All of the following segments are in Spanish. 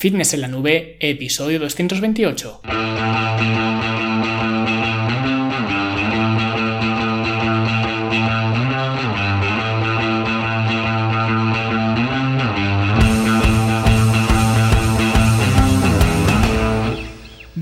Fitness en la Nube, episodio 228.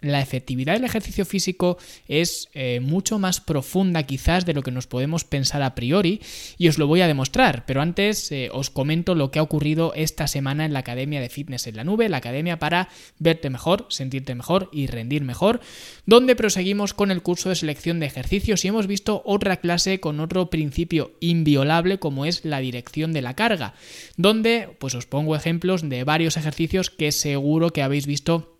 la efectividad del ejercicio físico es eh, mucho más profunda quizás de lo que nos podemos pensar a priori y os lo voy a demostrar, pero antes eh, os comento lo que ha ocurrido esta semana en la Academia de Fitness en la Nube, la academia para verte mejor, sentirte mejor y rendir mejor, donde proseguimos con el curso de selección de ejercicios y hemos visto otra clase con otro principio inviolable como es la dirección de la carga, donde pues os pongo ejemplos de varios ejercicios que seguro que habéis visto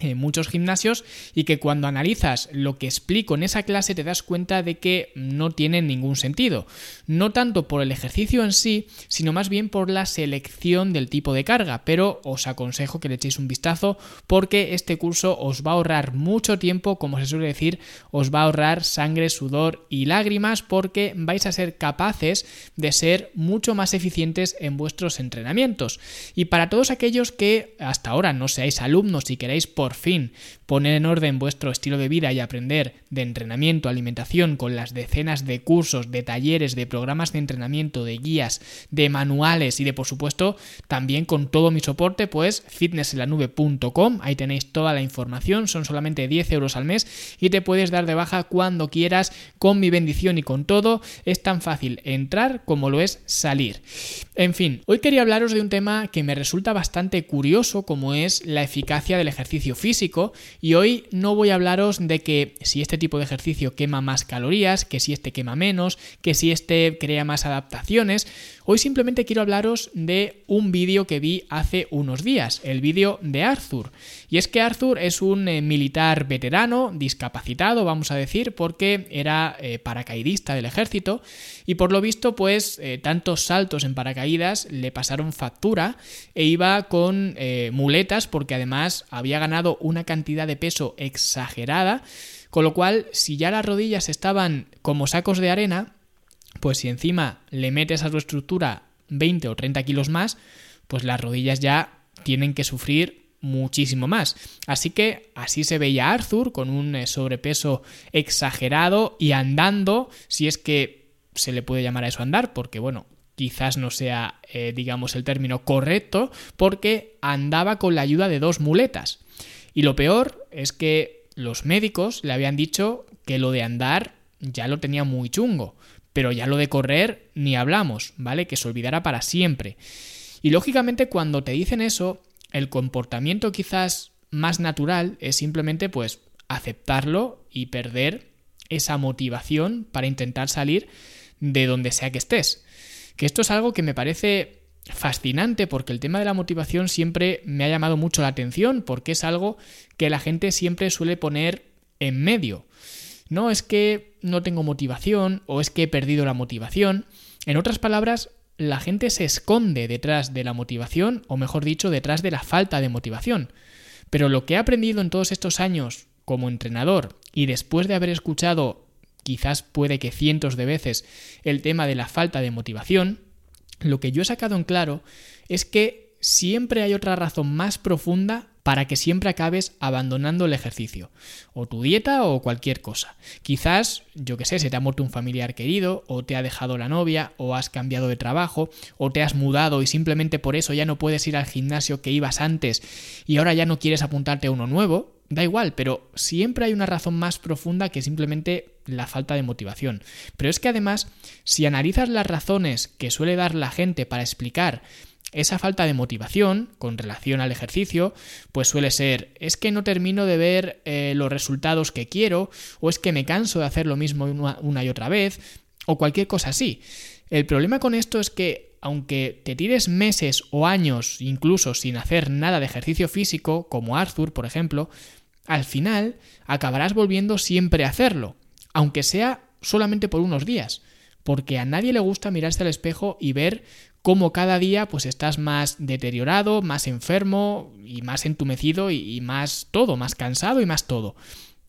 en muchos gimnasios y que cuando analizas lo que explico en esa clase te das cuenta de que no tiene ningún sentido. No tanto por el ejercicio en sí, sino más bien por la selección del tipo de carga, pero os aconsejo que le echéis un vistazo porque este curso os va a ahorrar mucho tiempo, como se suele decir, os va a ahorrar sangre, sudor y lágrimas porque vais a ser capaces de ser mucho más eficientes en vuestros entrenamientos. Y para todos aquellos que hasta ahora no seáis alumnos y queréis por por fin. Poner en orden vuestro estilo de vida y aprender de entrenamiento, alimentación con las decenas de cursos, de talleres, de programas de entrenamiento, de guías, de manuales y de por supuesto también con todo mi soporte pues fitnessenlanube.com, ahí tenéis toda la información, son solamente 10 euros al mes y te puedes dar de baja cuando quieras con mi bendición y con todo, es tan fácil entrar como lo es salir. En fin, hoy quería hablaros de un tema que me resulta bastante curioso como es la eficacia del ejercicio físico y hoy no voy a hablaros de que si este tipo de ejercicio quema más calorías, que si este quema menos, que si este crea más adaptaciones. Hoy simplemente quiero hablaros de un vídeo que vi hace unos días, el vídeo de Arthur. Y es que Arthur es un eh, militar veterano, discapacitado, vamos a decir, porque era eh, paracaidista del ejército y por lo visto pues eh, tantos saltos en paracaídas le pasaron factura e iba con muletas porque además había ganado una cantidad de peso exagerada, con lo cual si ya las rodillas estaban como sacos de arena, pues si encima le metes a tu estructura 20 o 30 kilos más, pues las rodillas ya tienen que sufrir muchísimo más. Así que así se veía Arthur con un eh, sobrepeso exagerado y andando, si es que se le puede llamar a eso andar, porque bueno, quizás no sea, eh, digamos, el término correcto, porque andaba con la ayuda de dos muletas. Y lo peor es que los médicos le habían dicho que lo de andar ya lo tenía muy chungo, pero ya lo de correr ni hablamos, ¿vale? Que se olvidara para siempre. Y lógicamente cuando te dicen eso, el comportamiento quizás más natural es simplemente pues aceptarlo y perder esa motivación para intentar salir de donde sea que estés. Que esto es algo que me parece fascinante porque el tema de la motivación siempre me ha llamado mucho la atención porque es algo que la gente siempre suele poner en medio. No es que no tengo motivación o es que he perdido la motivación. En otras palabras, la gente se esconde detrás de la motivación, o mejor dicho, detrás de la falta de motivación. Pero lo que he aprendido en todos estos años como entrenador y después de haber escuchado quizás puede que cientos de veces el tema de la falta de motivación, lo que yo he sacado en claro es que siempre hay otra razón más profunda para que siempre acabes abandonando el ejercicio, o tu dieta o cualquier cosa. Quizás, yo que sé, se te ha muerto un familiar querido, o te ha dejado la novia, o has cambiado de trabajo, o te has mudado y simplemente por eso ya no puedes ir al gimnasio que ibas antes y ahora ya no quieres apuntarte a uno nuevo. Da igual, pero siempre hay una razón más profunda que simplemente la falta de motivación. Pero es que además, si analizas las razones que suele dar la gente para explicar esa falta de motivación con relación al ejercicio, pues suele ser, es que no termino de ver eh, los resultados que quiero, o es que me canso de hacer lo mismo una, y otra vez, o cualquier cosa así. El problema con esto es que, aunque te tires meses o años incluso sin hacer nada de ejercicio físico, como Arthur, por ejemplo, al final acabarás volviendo siempre a hacerlo, aunque sea solamente por unos días. porque a nadie le gusta mirarse al espejo y ver cómo cada día pues estás más deteriorado, más enfermo y más entumecido y, más todo, más cansado y más todo.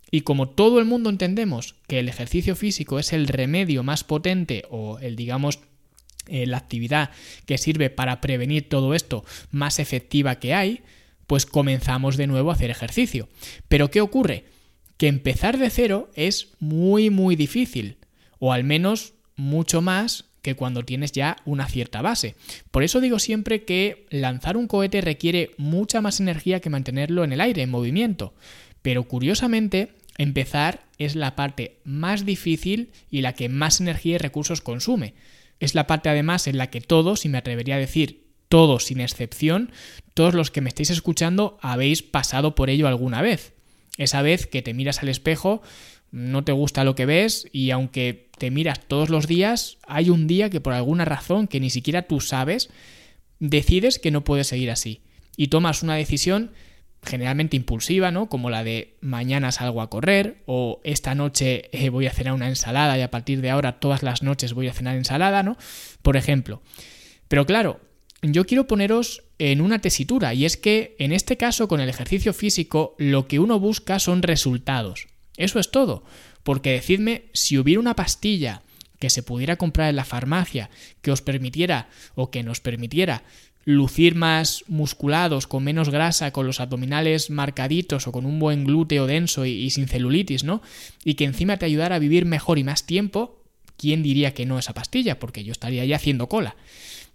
Y como todo el mundo entendemos que el ejercicio físico es el remedio más potente o el digamos eh, la actividad que sirve para prevenir todo esto más efectiva que hay, pues comenzamos de nuevo a hacer ejercicio. Pero ¿qué ocurre? Que empezar de cero es muy muy difícil, o al menos mucho más que cuando tienes ya una cierta base. Por eso digo siempre que lanzar un cohete requiere mucha más energía que mantenerlo en el aire, en movimiento. Pero curiosamente, empezar es la parte más difícil y la que más energía y recursos consume. Es la parte además en la que todos, y me atrevería a decir todos sin excepción, todos los que me estáis escuchando habéis pasado por ello alguna vez. Esa vez que te miras al espejo, no te gusta lo que ves y aunque te miras todos los días, hay un día que por alguna razón que ni siquiera tú sabes, decides que no puedes seguir así y tomas una decisión generalmente impulsiva, ¿no? Como la de mañana salgo a correr o esta noche eh, voy a cenar una ensalada y a partir de ahora todas las noches voy a cenar ensalada, ¿no? Por ejemplo. Pero claro, yo quiero poneros en una tesitura y es que en este caso con el ejercicio físico lo que uno busca son resultados. Eso es todo. Porque decidme si hubiera una pastilla que se pudiera comprar en la farmacia que os permitiera o que nos permitiera lucir más musculados, con menos grasa, con los abdominales marcaditos o con un buen glúteo denso y, sin celulitis, ¿no? Y que encima te ayudara a vivir mejor y más tiempo, ¿quién diría que no esa pastilla? Porque yo estaría ya haciendo cola.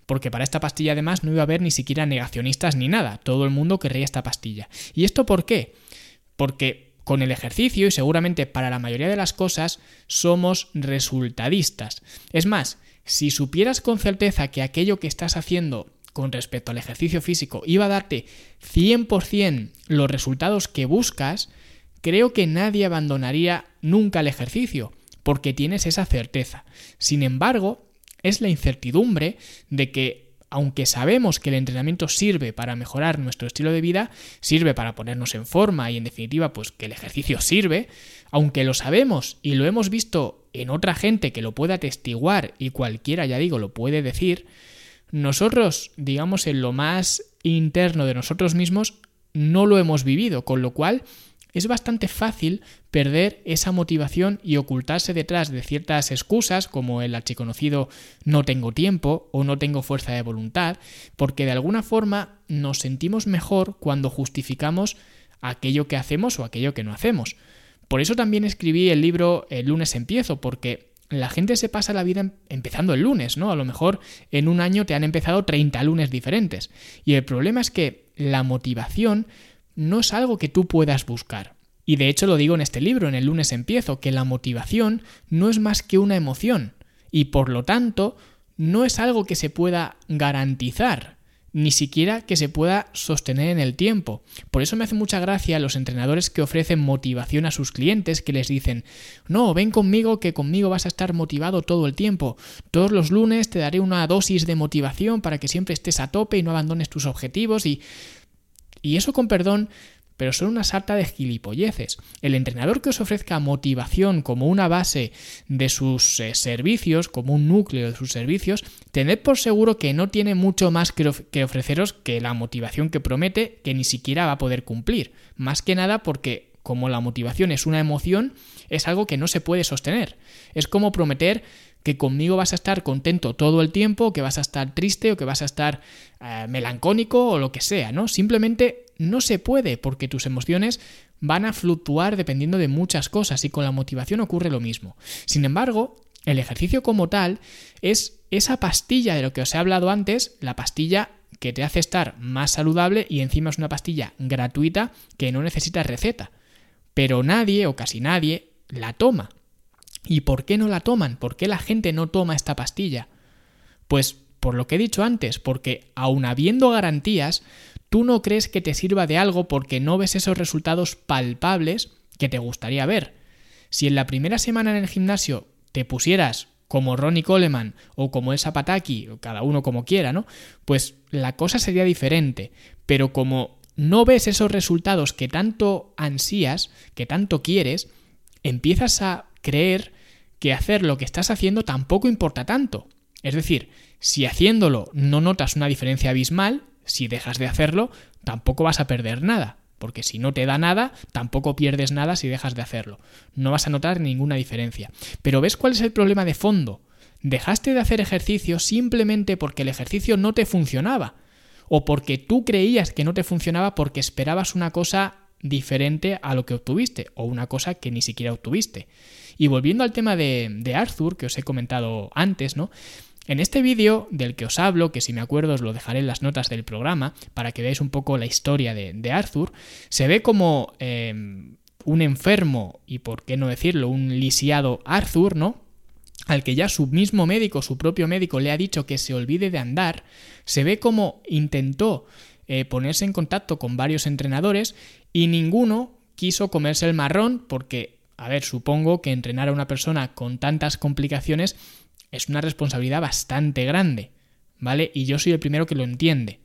Porque para esta pastilla además no iba a haber ni siquiera negacionistas ni nada. Todo el mundo querría esta pastilla. ¿Y esto por qué? Porque con el ejercicio y seguramente para la mayoría de las cosas somos resultadistas. Es más, si supieras con certeza que aquello que estás haciendo con respecto al ejercicio físico iba a darte 100% los resultados que buscas, creo que nadie abandonaría nunca el ejercicio, porque tienes esa certeza. Sin embargo, es la incertidumbre de que aunque sabemos que el entrenamiento sirve para mejorar nuestro estilo de vida, sirve para ponernos en forma y en definitiva pues que el ejercicio sirve, aunque lo sabemos y lo hemos visto en otra gente que lo puede atestiguar y cualquiera ya digo lo puede decir, nosotros digamos en lo más interno de nosotros mismos no lo hemos vivido, con lo cual es bastante fácil perder esa motivación y ocultarse detrás de ciertas excusas como el archiconocido no tengo tiempo o no tengo fuerza de voluntad, porque de alguna forma nos sentimos mejor cuando justificamos aquello que hacemos o aquello que no hacemos. Por eso también escribí el libro El lunes empiezo, porque la gente se pasa la vida em-, empezando el lunes, ¿no? A lo mejor en un año te han empezado 30 lunes diferentes. Y el problema es que la motivación no es algo que tú puedas buscar. Y de hecho lo digo en este libro, en el lunes empiezo, que la motivación no es más que una emoción y por lo tanto no es algo que se pueda garantizar, ni siquiera que se pueda sostener en el tiempo. Por eso me hace mucha gracia los entrenadores que ofrecen motivación a sus clientes, que les dicen, no, ven conmigo, que conmigo vas a estar motivado todo el tiempo. Todos los lunes te daré una dosis de motivación para que siempre estés a tope y no abandones tus objetivos y y eso con perdón, pero son una sarta de gilipolleces. El entrenador que os ofrezca motivación como una base de sus eh, servicios, como un núcleo de sus servicios, tened por seguro que no tiene mucho más que ofreceros que la motivación que promete, que ni siquiera va a poder cumplir. Más que nada porque como la motivación es una emoción, es algo que no se puede sostener. Es como prometer que conmigo vas a estar contento todo el tiempo, que vas a estar triste o que vas a estar eh, melancónico o lo que sea, ¿no? Simplemente no se puede porque tus emociones van a fluctuar dependiendo de muchas cosas y con la motivación ocurre lo mismo. Sin embargo, el ejercicio como tal es esa pastilla de lo que os he hablado antes, la pastilla que te hace estar más saludable y encima es una pastilla gratuita que no necesita receta. Pero nadie o casi nadie la toma. ¿Y por qué no la toman? ¿Por qué la gente no toma esta pastilla? Pues por lo que he dicho antes, porque aun habiendo garantías, tú no crees que te sirva de algo porque no ves esos resultados palpables que te gustaría ver. Si en la primera semana en el gimnasio te pusieras como Ronnie Coleman o como el Zapataki, o cada uno como quiera, ¿no? Pues la cosa sería diferente. Pero como no ves esos resultados que tanto ansías, que tanto quieres, empiezas a creer que hacer lo que estás haciendo tampoco importa tanto. Es decir, si haciéndolo no notas una diferencia abismal, si dejas de hacerlo, tampoco vas a perder nada. Porque si no te da nada, tampoco pierdes nada si dejas de hacerlo. No vas a notar ninguna diferencia. Pero ¿ves cuál es el problema de fondo? Dejaste de hacer ejercicio simplemente porque el ejercicio no te funcionaba. O porque tú creías que no te funcionaba porque esperabas una cosa diferente a lo que obtuviste. O una cosa que ni siquiera obtuviste. Y volviendo al tema de, Arthur, que os he comentado antes, ¿no? En este vídeo del que os hablo, que si me acuerdo os lo dejaré en las notas del programa, para que veáis un poco la historia de, Arthur, se ve como em, un enfermo, y por qué no decirlo, un lisiado Arthur, ¿no? al que ya su mismo médico, su propio médico, le ha dicho que se olvide de andar, se ve como intentó eh, ponerse en contacto con varios entrenadores y ninguno quiso comerse el marrón porque, a ver, supongo que entrenar a una persona con tantas complicaciones es una responsabilidad bastante grande, ¿vale? Y yo soy el primero que lo entiende.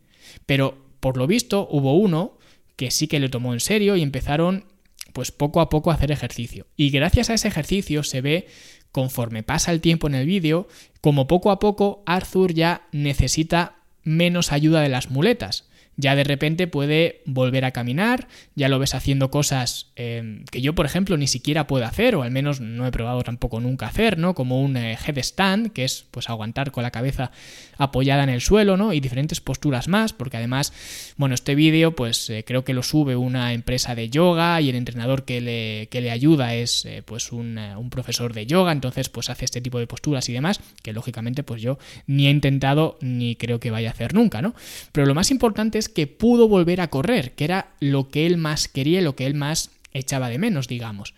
Pero por lo visto hubo uno que sí que lo tomó en serio y empezaron pues poco a poco a hacer ejercicio. Y gracias a ese ejercicio se ve conforme pasa el tiempo en el vídeo, como poco a poco Arthur ya necesita menos ayuda de las muletas ya de repente puede volver a caminar, ya lo ves haciendo cosas em, que yo, por ejemplo, ni siquiera puedo hacer, o al menos no he probado tampoco nunca hacer, ¿no? Como un eh, headstand, que es pues aguantar con la cabeza apoyada en el suelo, ¿no? Y diferentes posturas más, porque además, bueno, este vídeo, pues eh, creo que lo sube una empresa de yoga y el entrenador que le, que le ayuda es eh, pues un, un profesor de yoga, entonces pues hace este tipo de posturas y demás, que lógicamente pues yo ni he intentado ni creo que vaya a hacer nunca, ¿no? Pero lo más importante es que pudo volver a correr, que era lo que él más quería lo que él más echaba de menos, digamos.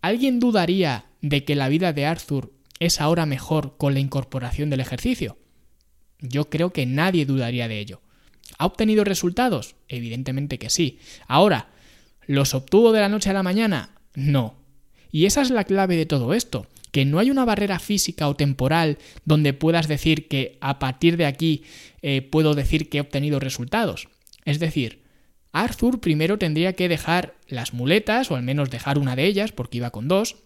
¿Alguien dudaría de que la vida de Arthur es ahora mejor con la incorporación del ejercicio? Yo creo que nadie dudaría de ello. ¿Ha obtenido resultados? Evidentemente que sí. Ahora, ¿los obtuvo de la noche a la mañana? No. Y esa es la clave de todo esto que no hay una barrera física o temporal donde puedas decir que a partir de aquí eh, puedo decir que he obtenido resultados. Es decir, Arthur primero tendría que dejar las muletas, o al menos dejar una de ellas, porque iba con dos,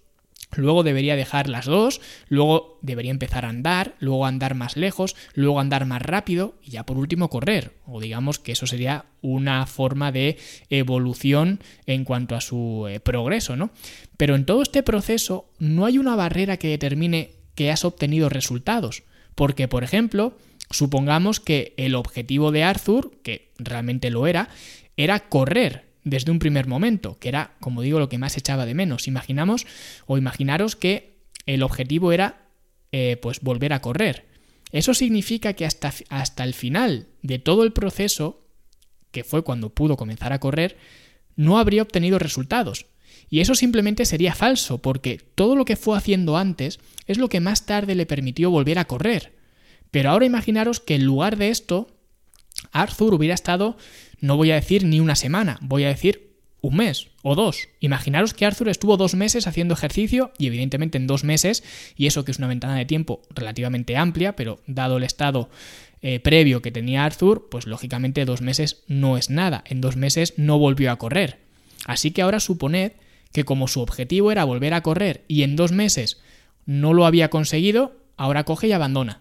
Luego debería dejar las dos, luego debería empezar a andar, luego andar más lejos, luego andar más rápido y ya por último correr. O digamos que eso sería una forma de evolución en cuanto a su eh, progreso, ¿no? Pero en todo este proceso no hay una barrera que determine que has obtenido resultados. Porque, por ejemplo, supongamos que el objetivo de Arthur, que realmente lo era, era correr desde un primer momento, que era, como digo, lo que más echaba de menos. Imaginamos o imaginaros que el objetivo era eh, pues volver a correr. Eso significa que hasta, hasta el final de todo el proceso, que fue cuando pudo comenzar a correr, no habría obtenido resultados. Y eso simplemente sería falso, porque todo lo que fue haciendo antes es lo que más tarde le permitió volver a correr. Pero ahora imaginaros que en lugar de esto, Arthur hubiera estado no voy a decir ni una semana, voy a decir un mes o dos. Imaginaros que Arthur estuvo dos meses haciendo ejercicio y evidentemente en dos meses, y eso que es una ventana de tiempo relativamente amplia, pero dado el estado eh, previo que tenía Arthur, pues lógicamente dos meses no es nada. En dos meses no volvió a correr. Así que ahora suponed que como su objetivo era volver a correr y en dos meses no lo había conseguido, ahora coge y abandona.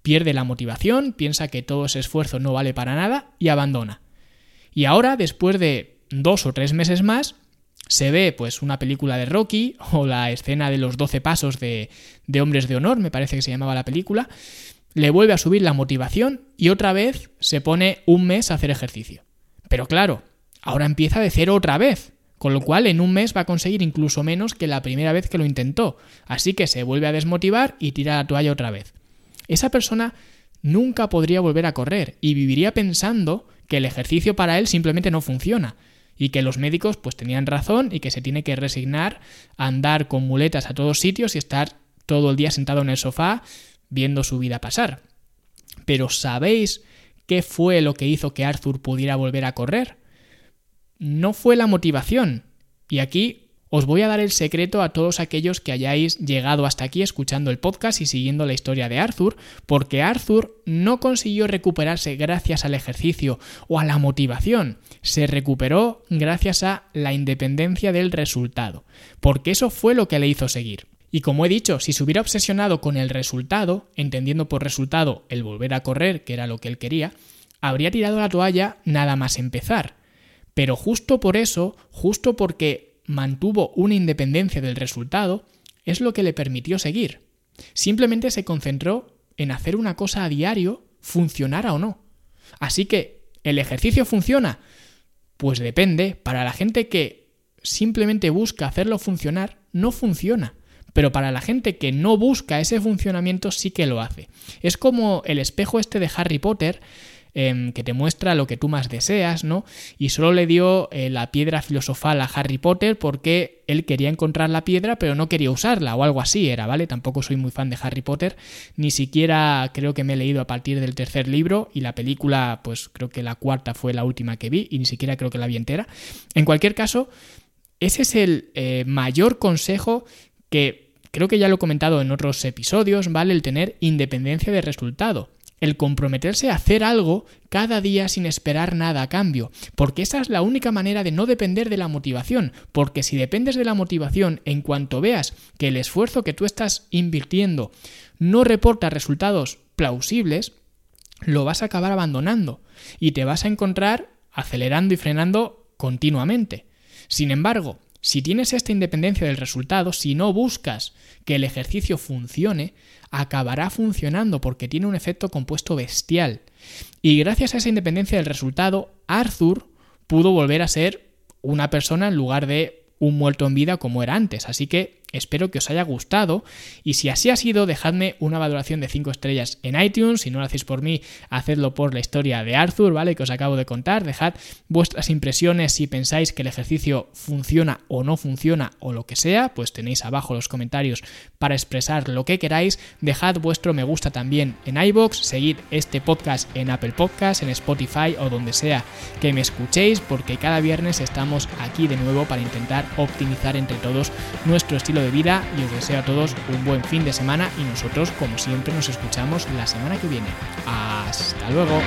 Pierde la motivación, piensa que todo ese esfuerzo no vale para nada y abandona. Y ahora, después de dos o tres meses más, se ve pues una película de Rocky o la escena de los 12 pasos de, de Hombres de Honor, me parece que se llamaba la película, le vuelve a subir la motivación y otra vez se pone un mes a hacer ejercicio. Pero claro, ahora empieza de cero otra vez, con lo cual en un mes va a conseguir incluso menos que la primera vez que lo intentó, así que se vuelve a desmotivar y tira la toalla otra vez. Esa persona nunca podría volver a correr y viviría pensando que el ejercicio para él simplemente no funciona y que los médicos pues tenían razón y que se tiene que resignar a andar con muletas a todos sitios y estar todo el día sentado en el sofá viendo su vida pasar. Pero ¿sabéis qué fue lo que hizo que Arthur pudiera volver a correr? No fue la motivación. Y aquí os voy a dar el secreto a todos aquellos que hayáis llegado hasta aquí escuchando el podcast y siguiendo la historia de Arthur, porque Arthur no consiguió recuperarse gracias al ejercicio o a la motivación, se recuperó gracias a la independencia del resultado, porque eso fue lo que le hizo seguir. Y como he dicho, si se hubiera obsesionado con el resultado, entendiendo por resultado el volver a correr, que era lo que él quería, habría tirado la toalla nada más empezar. Pero justo por eso, justo porque mantuvo una independencia del resultado, es lo que le permitió seguir. Simplemente se concentró en hacer una cosa a diario, funcionara o no. Así que, ¿el ejercicio funciona? Pues depende, para la gente que simplemente busca hacerlo funcionar, no funciona. Pero para la gente que no busca ese funcionamiento sí que lo hace. Es como el espejo este de Harry Potter Em, que te muestra lo que tú más deseas, ¿no? Y solo le dio eh, la piedra filosofal a Harry Potter porque él quería encontrar la piedra pero no quería usarla o algo así era, ¿vale? Tampoco soy muy fan de Harry Potter, ni siquiera creo que me he leído a partir del tercer libro y la película, pues creo que la cuarta fue la última que vi y ni siquiera creo que la vi entera. En cualquier caso, ese es el eh, mayor consejo que creo que ya lo he comentado en otros episodios, ¿vale? El tener independencia de resultado el comprometerse a hacer algo cada día sin esperar nada a cambio, porque esa es la única manera de no depender de la motivación, porque si dependes de la motivación en cuanto veas que el esfuerzo que tú estás invirtiendo no reporta resultados plausibles, lo vas a acabar abandonando y te vas a encontrar acelerando y frenando continuamente. Sin embargo, si tienes esta independencia del resultado, si no buscas que el ejercicio funcione, acabará funcionando porque tiene un efecto compuesto bestial. Y gracias a esa independencia del resultado, Arthur pudo volver a ser una persona en lugar de un muerto en vida como era antes. Así que Espero que os haya gustado y si así ha sido, dejadme una valoración de 5 estrellas en iTunes. Si no lo hacéis por mí, hacedlo por la historia de Arthur, ¿vale? Que os acabo de contar. Dejad vuestras impresiones si pensáis que el ejercicio funciona o no funciona o lo que sea, pues tenéis abajo los comentarios para expresar lo que queráis. Dejad vuestro me gusta también en iBox, seguid este podcast en Apple Podcast, en Spotify o donde sea que me escuchéis, porque cada viernes estamos aquí de nuevo para intentar optimizar entre todos nuestro estilo de vida y os deseo a todos un buen fin de semana y nosotros como siempre nos escuchamos la semana que viene. Hasta luego.